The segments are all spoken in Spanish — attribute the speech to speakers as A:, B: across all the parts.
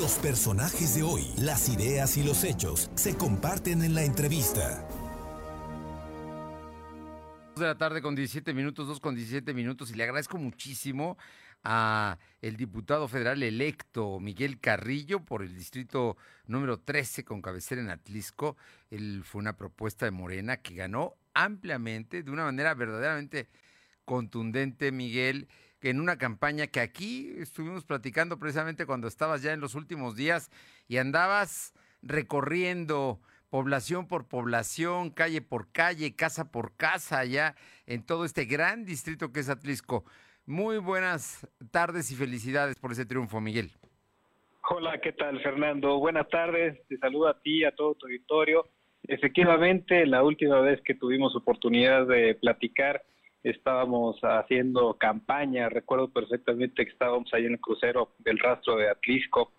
A: Los personajes de hoy, las ideas y los hechos se comparten en la entrevista
B: de la tarde con 17 minutos, 2 con 17 minutos, y le agradezco muchísimo a el diputado federal electo Miguel Carrillo por el distrito número 13 con cabecera en Atlisco. Él fue una propuesta de Morena que ganó ampliamente, de una manera verdaderamente contundente, Miguel, en una campaña que aquí estuvimos platicando precisamente cuando estabas ya en los últimos días y andabas recorriendo población por población, calle por calle, casa por casa, ya en todo este gran distrito que es Atlisco. Muy buenas tardes y felicidades por ese triunfo, Miguel.
C: Hola, ¿qué tal, Fernando? Buenas tardes, te saludo a ti, a todo tu auditorio. Efectivamente, la última vez que tuvimos oportunidad de platicar, estábamos haciendo campaña, recuerdo perfectamente que estábamos ahí en el crucero del rastro de Atlisco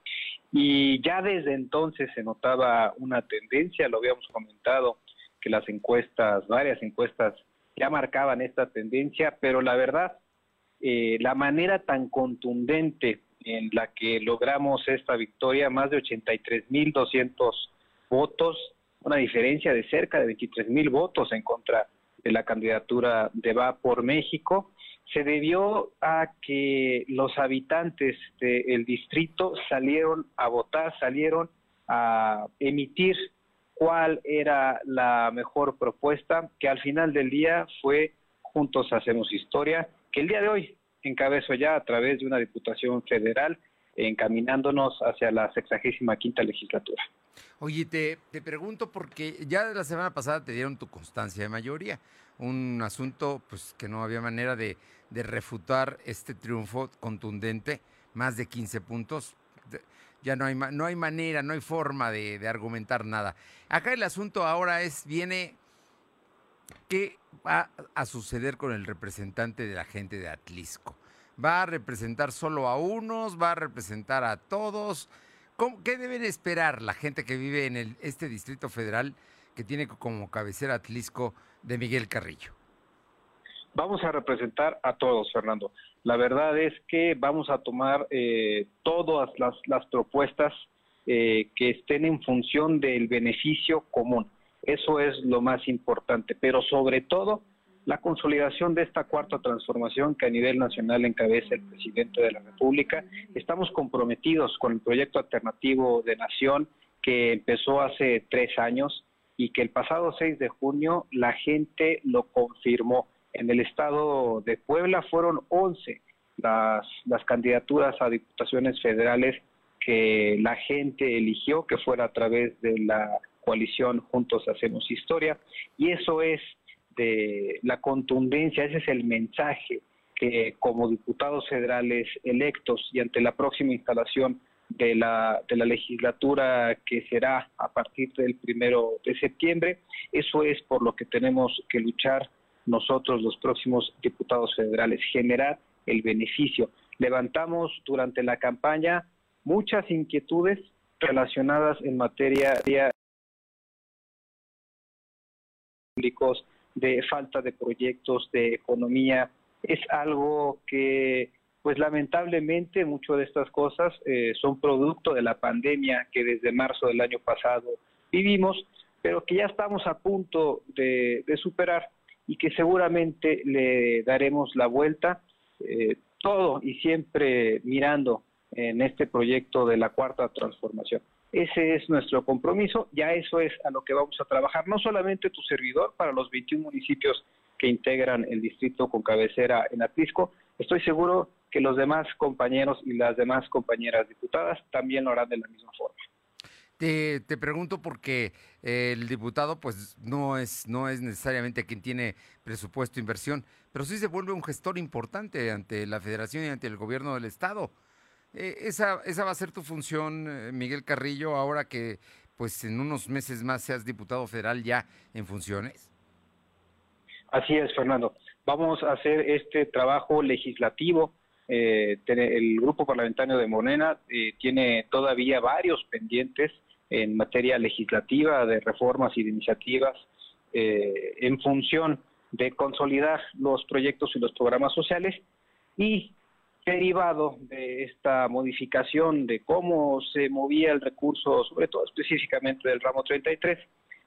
C: y ya desde entonces se notaba una tendencia, lo habíamos comentado, que las encuestas, varias encuestas ya marcaban esta tendencia, pero la verdad, eh, la manera tan contundente en la que logramos esta victoria, más de 83.200 votos, una diferencia de cerca de 23.000 votos en contra de la candidatura de Va por México, se debió a que los habitantes del distrito salieron a votar, salieron a emitir cuál era la mejor propuesta, que al final del día fue Juntos Hacemos Historia, que el día de hoy encabezo ya a través de una diputación federal, encaminándonos hacia la sexagésima quinta legislatura.
B: Oye, te, te pregunto porque ya la semana pasada te dieron tu constancia de mayoría, un asunto pues que no había manera de, de refutar este triunfo contundente, más de 15 puntos. Ya no hay, no hay manera, no hay forma de, de argumentar nada. Acá el asunto ahora es, viene, ¿qué va a suceder con el representante de la gente de Atlisco? ¿Va a representar solo a unos? ¿Va a representar a todos? ¿Qué deben esperar la gente que vive en el, este Distrito Federal que tiene como cabecera Atlisco de Miguel Carrillo?
C: Vamos a representar a todos, Fernando. La verdad es que vamos a tomar eh, todas las, propuestas eh, que estén en función del beneficio común. Eso es lo más importante, pero sobre todo la consolidación de esta cuarta transformación que a nivel nacional encabeza el presidente de la República. Estamos comprometidos con el proyecto alternativo de nación que empezó hace tres años y que el pasado 6 de junio la gente lo confirmó. En el estado de Puebla fueron 11 las, las candidaturas a diputaciones federales que la gente eligió, que fuera a través de la coalición Juntos Hacemos Historia, y eso es de la contundencia, ese es el mensaje que como diputados federales electos y ante la próxima instalación de la, de la legislatura que será a partir del primero de septiembre, eso es por lo que tenemos que luchar nosotros los próximos diputados federales, generar el beneficio. Levantamos durante la campaña muchas inquietudes relacionadas en materia de públicos, de falta de proyectos, de economía. Es algo que, pues lamentablemente, muchas de estas cosas eh, son producto de la pandemia que desde marzo del año pasado vivimos, pero que ya estamos a punto de, superar y que seguramente le daremos la vuelta, eh, todo y siempre mirando en este proyecto de la cuarta transformación. Ese es nuestro compromiso, ya eso es a lo que vamos a trabajar, no solamente tu servidor para los 21 municipios que integran el distrito con cabecera en Atlisco, estoy seguro que los demás compañeros y las demás compañeras diputadas también lo harán de la misma forma.
B: Te, pregunto porque el diputado pues no es, no es necesariamente quien tiene presupuesto e inversión, pero sí se vuelve un gestor importante ante la federación y ante el gobierno del estado. Eh, esa, esa va a ser tu función, eh, Miguel Carrillo, ahora que pues en unos meses más seas diputado federal ya en funciones.
C: Así es, Fernando. Vamos a hacer este trabajo legislativo. Eh, el grupo parlamentario de Morena tiene todavía varios pendientes en materia legislativa de reformas y de iniciativas en función de consolidar los proyectos y los programas sociales y derivado de esta modificación de cómo se movía el recurso, sobre todo específicamente del ramo 33,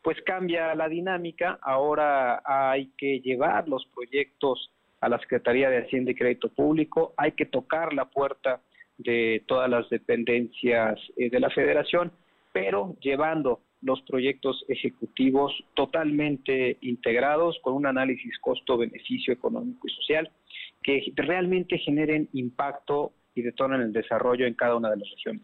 C: pues cambia la dinámica. Ahora hay que llevar los proyectos a la Secretaría de Hacienda y Crédito Público, hay que tocar la puerta de todas las dependencias eh, de la Federación, pero llevando los proyectos ejecutivos totalmente integrados con un análisis costo-beneficio económico y social que realmente generen impacto y detonen el desarrollo en cada una de las regiones.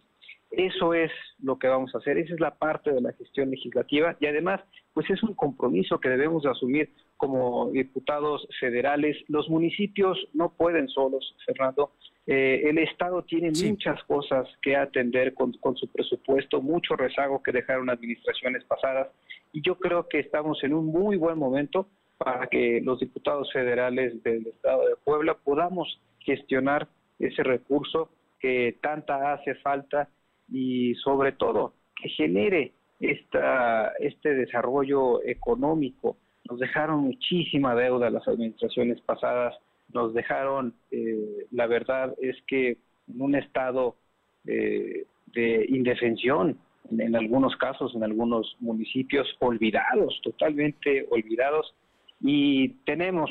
C: Eso es lo que vamos a hacer, esa es la parte de la gestión legislativa y además, pues es un compromiso que debemos asumir como diputados federales. Los municipios no pueden solos, Fernando. Eh, el Estado tiene muchas cosas que atender con, con su presupuesto, mucho rezago que dejaron administraciones pasadas y yo creo que estamos en un muy buen momento para que los diputados federales del Estado de Puebla podamos gestionar ese recurso que tanta hace falta y sobre todo que genere esta, este desarrollo económico. Nos dejaron muchísima deuda las administraciones pasadas, nos dejaron, eh, la verdad es que en un estado eh, de indefensión, en, en, algunos casos, en algunos municipios, olvidados, totalmente olvidados, y tenemos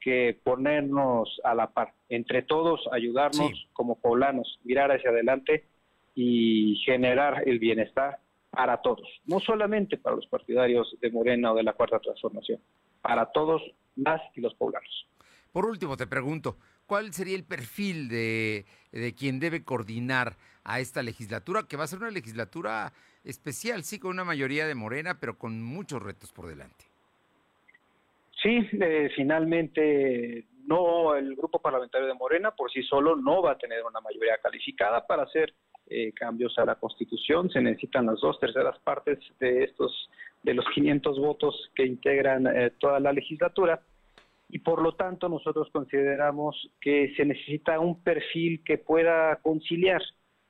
C: que ponernos a la par, entre todos ayudarnos como poblanos, mirar hacia adelante y generar el bienestar para todos, no solamente para los partidarios de Morena o de la Cuarta Transformación, para todos las y los poblanos.
B: Por último, te pregunto, ¿cuál sería el perfil de, de quien debe coordinar a esta legislatura, que va a ser una legislatura especial, sí, con una mayoría de Morena, pero con muchos retos por delante?
C: Sí, eh, finalmente no el grupo parlamentario de Morena por sí solo no va a tener una mayoría calificada para hacer eh, cambios a la Constitución. Se necesitan las dos terceras partes de estos de los 500 votos que integran eh, toda la legislatura y por lo tanto nosotros consideramos que se necesita un perfil que pueda conciliar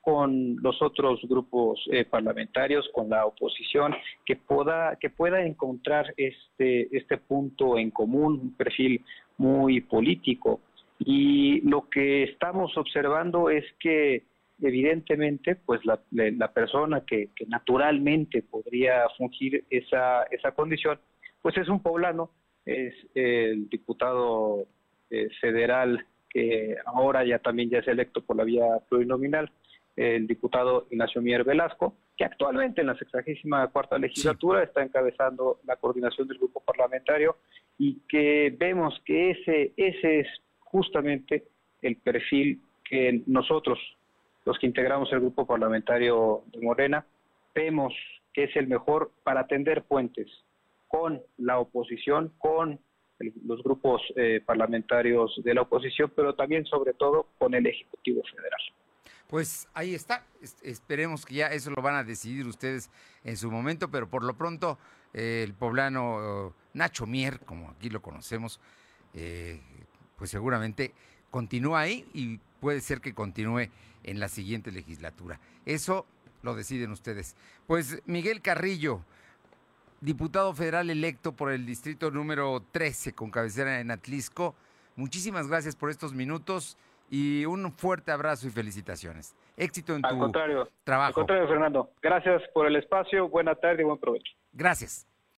C: con los otros grupos eh, parlamentarios, con la oposición, que pueda, que pueda encontrar este, este punto en común, un perfil muy político. Y lo que estamos observando es que evidentemente, pues la, la persona que, que, naturalmente podría fungir esa, esa condición, pues es un poblano, es el diputado eh, federal que ahora ya también ya es electo por la vía plurinominal, el diputado Ignacio Mier Velasco, que actualmente en la sexagésima cuarta legislatura está encabezando la coordinación del grupo parlamentario y que vemos que ese, ese es justamente el perfil que nosotros los que integramos el grupo parlamentario de Morena, vemos que es el mejor para tender puentes con la oposición, con los grupos eh, parlamentarios de la oposición, pero también sobre todo con el Ejecutivo Federal.
B: Pues ahí está, esperemos que ya eso lo van a decidir ustedes en su momento, pero por lo pronto eh, el poblano Nacho Mier, como aquí lo conocemos, eh, pues seguramente continúa ahí y puede ser que continúe en la siguiente legislatura. Eso lo deciden ustedes. Pues Miguel Carrillo, diputado federal electo por el distrito número 13 con cabecera en Atlisco, muchísimas gracias por estos minutos y un fuerte abrazo y felicitaciones. Éxito en
C: al
B: tu
C: contrario,
B: trabajo.
C: Al contrario, Fernando. Gracias por el espacio, buena tarde y buen provecho.
B: Gracias.